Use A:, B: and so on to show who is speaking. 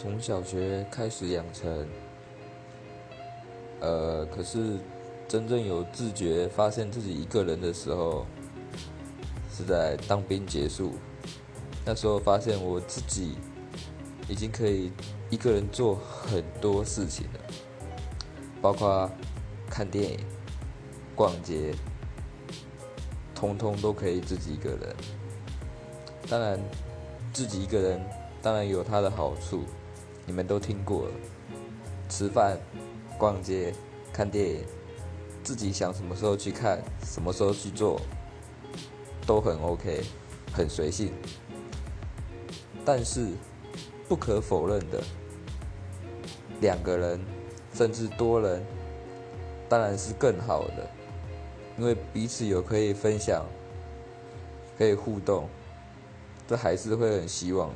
A: 从小学开始养成，呃，可是真正有自觉发现自己一个人的时候，是在当兵结束。那时候发现我自己已经可以一个人做很多事情了，包括看电影、逛街，通通都可以自己一个人。当然，自己一个人当然有它的好处，你们都听过。吃饭、逛街、看电影，自己想什么时候去看，什么时候去做，都很 OK，很随性。但是，不可否认的，两个人甚至多人，当然是更好的，因为彼此有可以分享，可以互动，这还是会很希望